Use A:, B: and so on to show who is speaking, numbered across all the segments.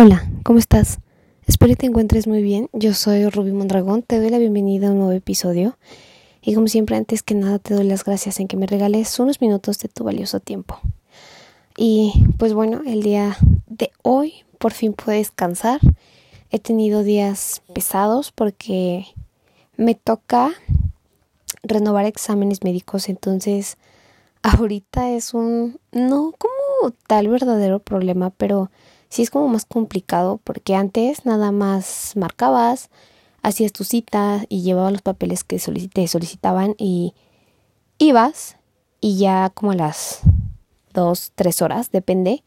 A: Hola, ¿cómo estás? Espero que te encuentres muy bien. Yo soy Ruby Mondragón, te doy la bienvenida a un nuevo episodio. Y como siempre, antes que nada, te doy las gracias en que me regales unos minutos de tu valioso tiempo. Y pues bueno, el día de hoy por fin pude descansar. He tenido días pesados porque me toca renovar exámenes médicos, entonces ahorita es un no como tal verdadero problema, pero sí es como más complicado porque antes nada más marcabas, hacías tu cita y llevabas los papeles que te solicitaban y ibas y ya como a las dos, tres horas, depende,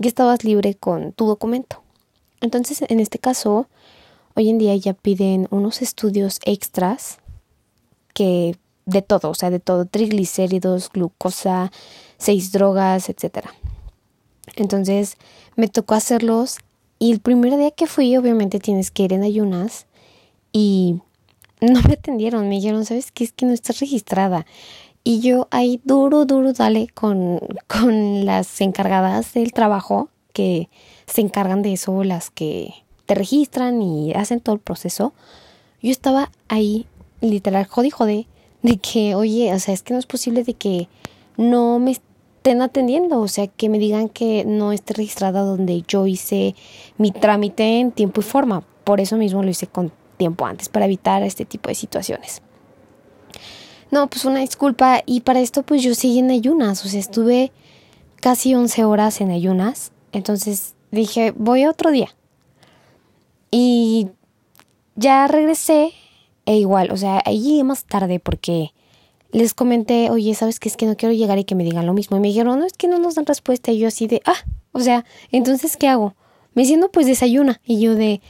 A: que estabas libre con tu documento. Entonces, en este caso, hoy en día ya piden unos estudios extras que de todo, o sea, de todo, triglicéridos, glucosa, seis drogas, etcétera. Entonces me tocó hacerlos y el primer día que fui obviamente tienes que ir en ayunas y no me atendieron, me dijeron, ¿sabes qué? Es que no estás registrada. Y yo ahí duro, duro, dale con, con las encargadas del trabajo que se encargan de eso, las que te registran y hacen todo el proceso. Yo estaba ahí literal jode jode de que, oye, o sea, es que no es posible de que no me estén atendiendo, o sea, que me digan que no esté registrada donde yo hice mi trámite en tiempo y forma. Por eso mismo lo hice con tiempo antes, para evitar este tipo de situaciones. No, pues una disculpa. Y para esto pues yo seguí en ayunas, o sea, estuve casi 11 horas en ayunas. Entonces dije, voy otro día. Y ya regresé e igual, o sea, ahí llegué más tarde porque les comenté, oye, ¿sabes qué? Es que no quiero llegar y que me digan lo mismo. Y me dijeron, no, es que no nos dan respuesta. Y yo así de, ah, o sea, entonces, ¿qué hago? Me diciendo, pues desayuna. Y yo de,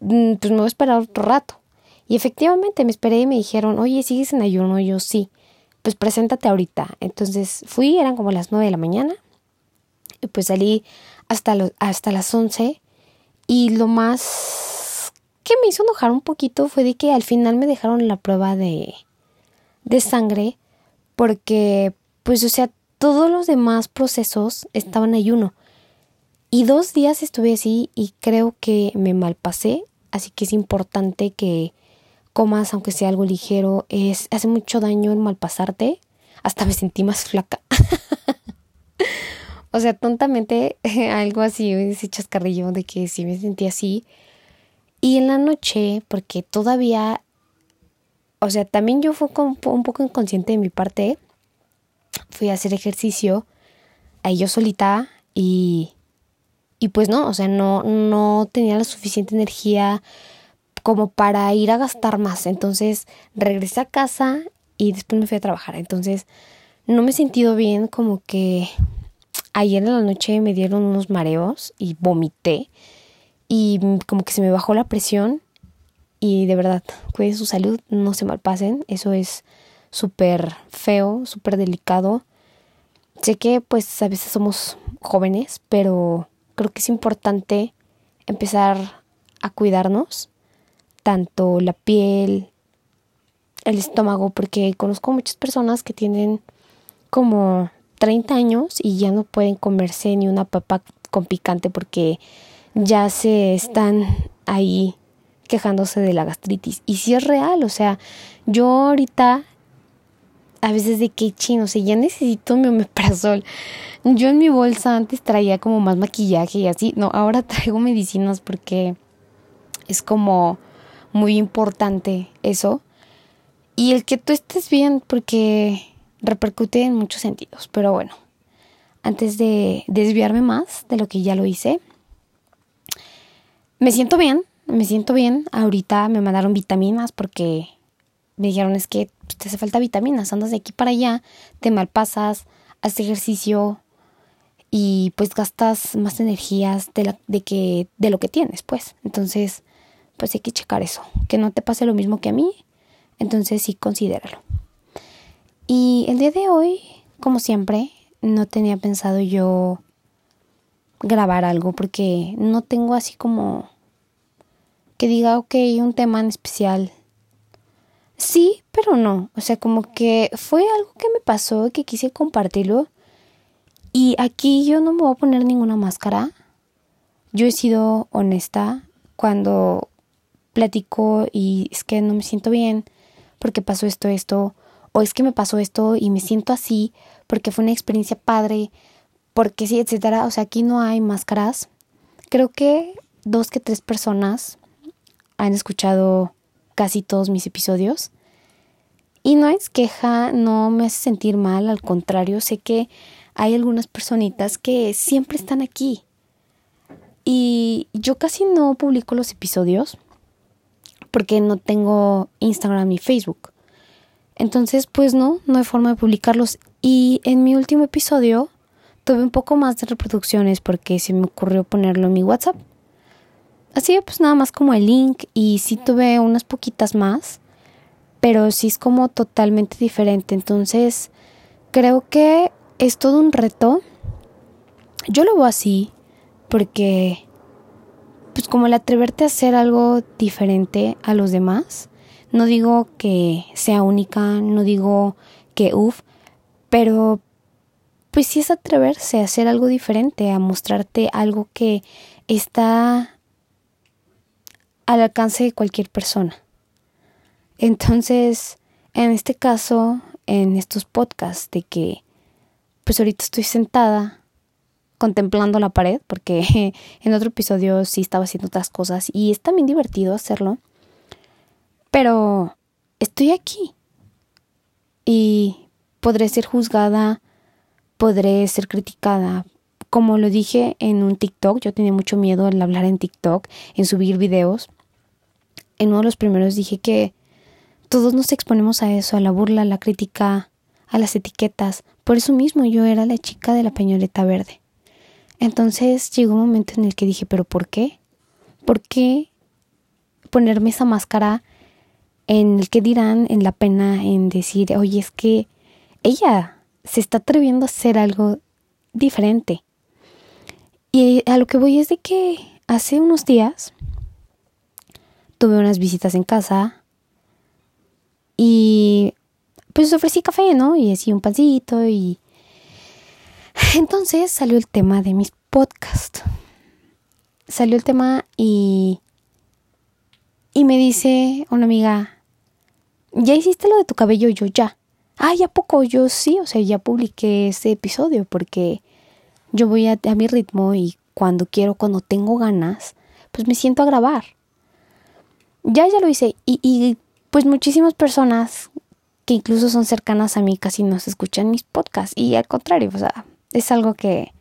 A: mm, pues me voy a esperar otro rato. Y efectivamente me esperé y me dijeron, oye, ¿sigues en ayuno? Y yo sí, pues preséntate ahorita. Entonces fui, eran como las nueve de la mañana. Y pues salí hasta, hasta las once. Y lo más que me hizo enojar un poquito fue de que al final me dejaron la prueba de, de sangre porque, pues, o sea, todos los demás procesos estaban ayuno. Y dos días estuve así y creo que me malpasé, así que es importante que comas aunque sea algo ligero. Es, hace mucho daño el malpasarte. Hasta me sentí más flaca. o sea, tontamente algo así, ese chascarrillo de que sí me sentí así. Y en la noche, porque todavía o sea, también yo fui un poco inconsciente de mi parte. Fui a hacer ejercicio ahí yo solita y, y pues no, o sea, no, no tenía la suficiente energía como para ir a gastar más. Entonces regresé a casa y después me fui a trabajar. Entonces no me he sentido bien, como que ayer en la noche me dieron unos mareos y vomité y como que se me bajó la presión y de verdad, cuiden su salud, no se malpasen, eso es súper feo, súper delicado. Sé que pues a veces somos jóvenes, pero creo que es importante empezar a cuidarnos, tanto la piel, el estómago, porque conozco muchas personas que tienen como 30 años y ya no pueden comerse ni una papa con picante porque ya se están ahí quejándose de la gastritis. Y si es real, o sea, yo ahorita a veces de que chino, o sea, ya necesito mi omeprazol. Yo en mi bolsa antes traía como más maquillaje y así, no, ahora traigo medicinas porque es como muy importante eso. Y el que tú estés bien porque repercute en muchos sentidos, pero bueno, antes de desviarme más de lo que ya lo hice, me siento bien, me siento bien. Ahorita me mandaron vitaminas porque me dijeron es que te hace falta vitaminas, andas de aquí para allá, te malpasas, haces ejercicio y pues gastas más energías de, la, de, que, de lo que tienes, pues. Entonces, pues hay que checar eso, que no te pase lo mismo que a mí, entonces sí considéralo. Y el día de hoy, como siempre, no tenía pensado yo grabar algo porque no tengo así como que diga, ok, un tema en especial. Sí, pero no. O sea, como que fue algo que me pasó, que quise compartirlo. Y aquí yo no me voy a poner ninguna máscara. yo he sido honesta cuando platico y es que no me siento bien porque pasó esto, esto, o es que me pasó esto y me siento así porque fue una experiencia padre, porque sí, etcétera. O sea, aquí no hay máscaras. Creo que dos que tres personas han escuchado casi todos mis episodios. Y no es queja, no me hace sentir mal, al contrario, sé que hay algunas personitas que siempre están aquí. Y yo casi no publico los episodios porque no tengo Instagram ni Facebook. Entonces, pues no, no hay forma de publicarlos. Y en mi último episodio tuve un poco más de reproducciones porque se me ocurrió ponerlo en mi WhatsApp. Así pues nada más como el link y sí tuve unas poquitas más, pero sí es como totalmente diferente. Entonces, creo que es todo un reto. Yo lo veo así porque pues como el atreverte a hacer algo diferente a los demás. No digo que sea única, no digo que uff, pero pues sí es atreverse a hacer algo diferente, a mostrarte algo que está al alcance de cualquier persona. Entonces, en este caso, en estos podcasts de que pues ahorita estoy sentada contemplando la pared, porque en otro episodio sí estaba haciendo otras cosas y es también divertido hacerlo. Pero estoy aquí y podré ser juzgada, podré ser criticada. Como lo dije en un TikTok, yo tenía mucho miedo al hablar en TikTok, en subir videos. En uno de los primeros dije que todos nos exponemos a eso, a la burla, a la crítica, a las etiquetas. Por eso mismo yo era la chica de la peñoleta verde. Entonces llegó un momento en el que dije, pero ¿por qué? ¿Por qué ponerme esa máscara en el que dirán, en la pena, en decir, oye, es que ella se está atreviendo a hacer algo diferente? Y a lo que voy es de que hace unos días tuve unas visitas en casa y pues ofrecí café, ¿no? Y así un pancito y entonces salió el tema de mis podcasts. Salió el tema y y me dice una amiga, ¿ya hiciste lo de tu cabello? Yo ya. Ah, ya poco, yo sí, o sea, ya publiqué ese episodio porque yo voy a, a mi ritmo y cuando quiero, cuando tengo ganas, pues me siento a grabar. Ya, ya lo hice y, pues muchísimas personas que incluso son cercanas a mí casi no se escuchan mis podcasts y al contrario, o sea, es algo que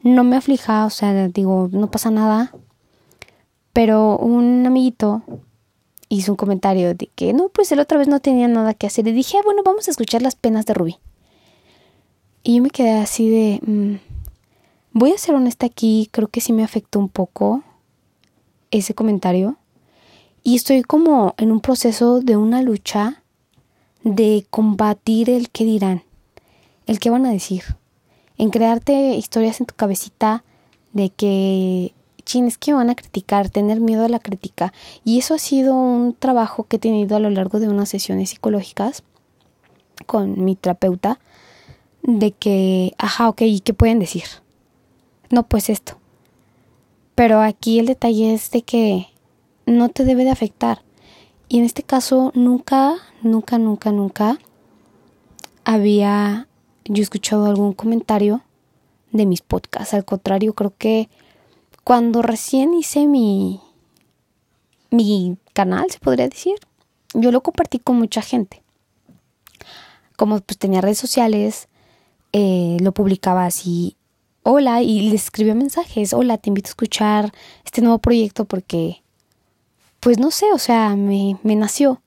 A: no me aflija, o sea, digo, no pasa nada. Pero un amiguito hizo un comentario de que no, pues el otra vez no tenía nada que hacer. Y dije, ah, bueno, vamos a escuchar las penas de Rubí. Y yo me quedé así de, mm, voy a ser honesta aquí, creo que sí me afectó un poco ese comentario. Y estoy como en un proceso de una lucha de combatir el que dirán, el que van a decir en crearte historias en tu cabecita de que, chin, es que van a criticar, tener miedo a la crítica. Y eso ha sido un trabajo que he tenido a lo largo de unas sesiones psicológicas con mi terapeuta, de que, ajá, ok, ¿y qué pueden decir? No, pues esto. Pero aquí el detalle es de que no te debe de afectar. Y en este caso nunca, nunca, nunca, nunca había yo escuchado algún comentario de mis podcasts. Al contrario, creo que cuando recién hice mi, mi canal, se podría decir, yo lo compartí con mucha gente. Como pues tenía redes sociales, eh, lo publicaba así, hola, y les escribía mensajes, hola, te invito a escuchar este nuevo proyecto porque, pues no sé, o sea, me, me nació.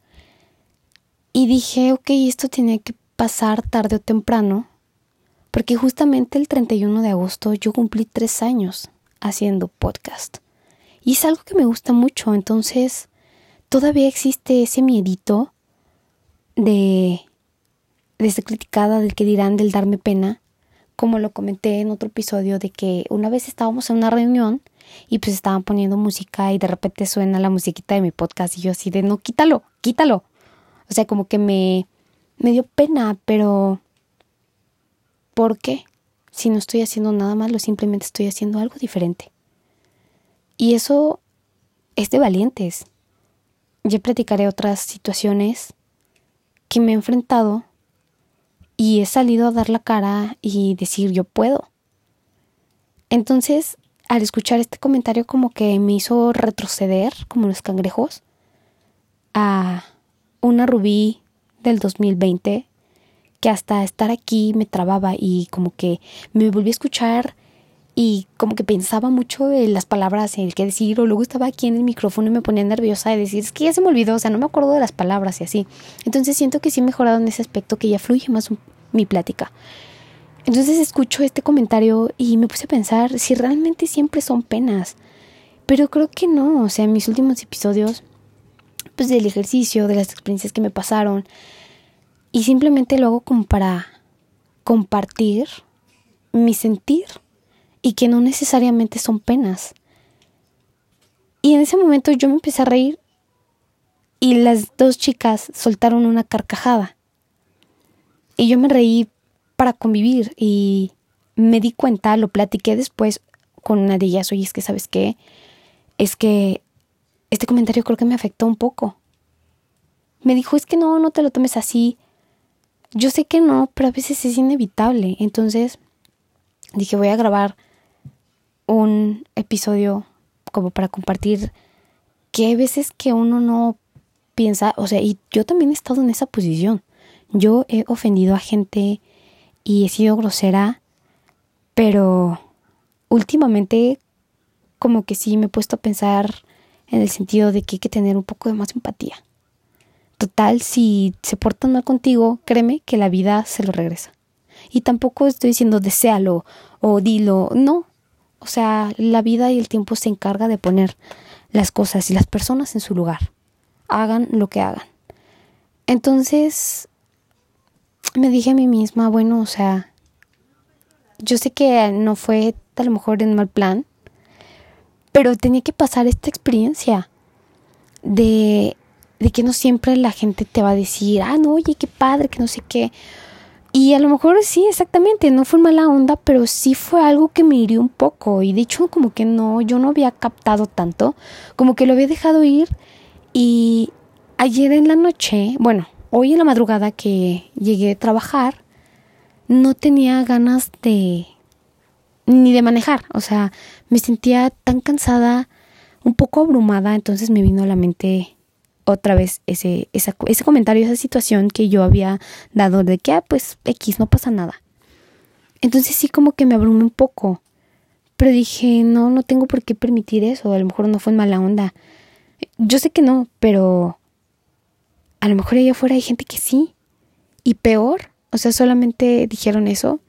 A: Y dije, ok, esto tiene que pasar tarde o temprano, porque justamente el 31 de agosto yo cumplí tres años haciendo podcast. Y es algo que me gusta mucho, entonces todavía existe ese miedito de, de ser criticada, del que dirán, del darme pena, como lo comenté en otro episodio, de que una vez estábamos en una reunión y pues estaban poniendo música y de repente suena la musiquita de mi podcast y yo así de no, quítalo, quítalo. O sea, como que me, me dio pena, pero ¿por qué? Si no estoy haciendo nada malo, simplemente estoy haciendo algo diferente. Y eso es de valientes. Ya platicaré otras situaciones que me he enfrentado y he salido a dar la cara y decir yo puedo. Entonces, al escuchar este comentario como que me hizo retroceder, como los cangrejos, a una rubí del 2020 que hasta estar aquí me trababa y como que me volví a escuchar y como que pensaba mucho en las palabras, en el que decir, o luego estaba aquí en el micrófono y me ponía nerviosa de decir, es que ya se me olvidó, o sea, no me acuerdo de las palabras y así. Entonces siento que sí he mejorado en ese aspecto, que ya fluye más mi plática. Entonces escucho este comentario y me puse a pensar si realmente siempre son penas. Pero creo que no, o sea, en mis últimos episodios, pues del ejercicio, de las experiencias que me pasaron, y simplemente lo hago como para compartir mi sentir y que no necesariamente son penas. Y en ese momento yo me empecé a reír y las dos chicas soltaron una carcajada. Y yo me reí para convivir y me di cuenta, lo platiqué después con una de ellas, oye, es que sabes qué, es que este comentario creo que me afectó un poco. Me dijo, es que no, no te lo tomes así. Yo sé que no, pero a veces es inevitable. Entonces dije, voy a grabar un episodio como para compartir que hay veces que uno no piensa, o sea, y yo también he estado en esa posición. Yo he ofendido a gente y he sido grosera, pero últimamente como que sí me he puesto a pensar en el sentido de que hay que tener un poco de más empatía. Total, si se portan mal contigo, créeme que la vida se lo regresa. Y tampoco estoy diciendo deséalo o dilo, no, o sea, la vida y el tiempo se encarga de poner las cosas y las personas en su lugar. Hagan lo que hagan. Entonces, me dije a mí misma, bueno, o sea, yo sé que no fue a lo mejor en mal plan, pero tenía que pasar esta experiencia de, de que no siempre la gente te va a decir, ah, no, oye, qué padre, que no sé qué. Y a lo mejor sí, exactamente, no fue mala onda, pero sí fue algo que me hirió un poco. Y de hecho, como que no, yo no había captado tanto, como que lo había dejado ir. Y ayer en la noche, bueno, hoy en la madrugada que llegué a trabajar, no tenía ganas de ni de manejar. O sea, me sentía tan cansada, un poco abrumada, entonces me vino a la mente otra vez ese, ese comentario, esa situación que yo había dado de que, ah, pues X, no pasa nada. Entonces sí como que me abrumé un poco. Pero dije, no, no tengo por qué permitir eso. A lo mejor no fue en mala onda. Yo sé que no, pero a lo mejor allá afuera hay gente que sí. Y peor, o sea, solamente dijeron eso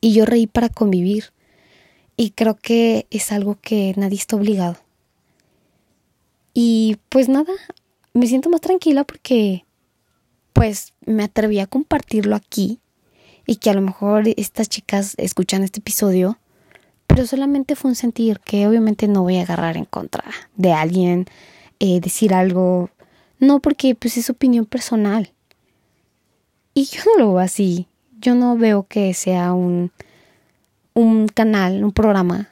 A: y yo reí para convivir. Y creo que es algo que nadie está obligado. Y pues nada, me siento más tranquila porque pues me atreví a compartirlo aquí y que a lo mejor estas chicas escuchan este episodio, pero solamente fue un sentir que obviamente no voy a agarrar en contra de alguien, eh, decir algo, no porque pues es opinión personal. Y yo no lo veo así, yo no veo que sea un, un canal, un programa,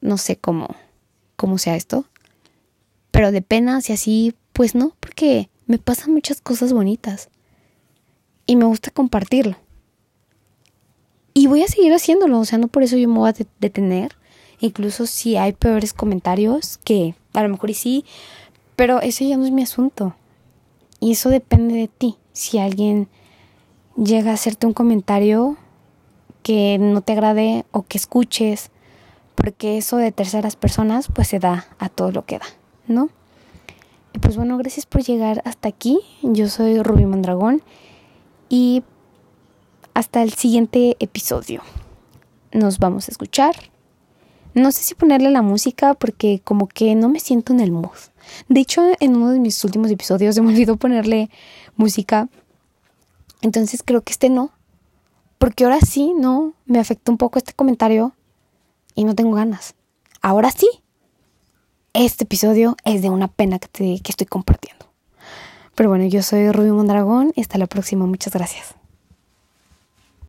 A: no sé cómo, cómo sea esto, pero de penas y así, pues no, porque me pasan muchas cosas bonitas. Y me gusta compartirlo. Y voy a seguir haciéndolo, o sea, no por eso yo me voy a detener. Incluso si hay peores comentarios, que a lo mejor y sí, pero ese ya no es mi asunto. Y eso depende de ti. Si alguien llega a hacerte un comentario que no te agrade o que escuches, porque eso de terceras personas pues se da a todo lo que da. ¿no? Y pues bueno, gracias por llegar hasta aquí. Yo soy Rubí Mondragón y hasta el siguiente episodio. Nos vamos a escuchar. No sé si ponerle la música porque como que no me siento en el mood. De hecho, en uno de mis últimos episodios se me olvidó ponerle música. Entonces creo que este no. Porque ahora sí, no, me afectó un poco este comentario y no tengo ganas. Ahora sí, este episodio es de una pena que, que estoy compartiendo. Pero bueno, yo soy Rubio Mondragón y hasta la próxima. Muchas gracias.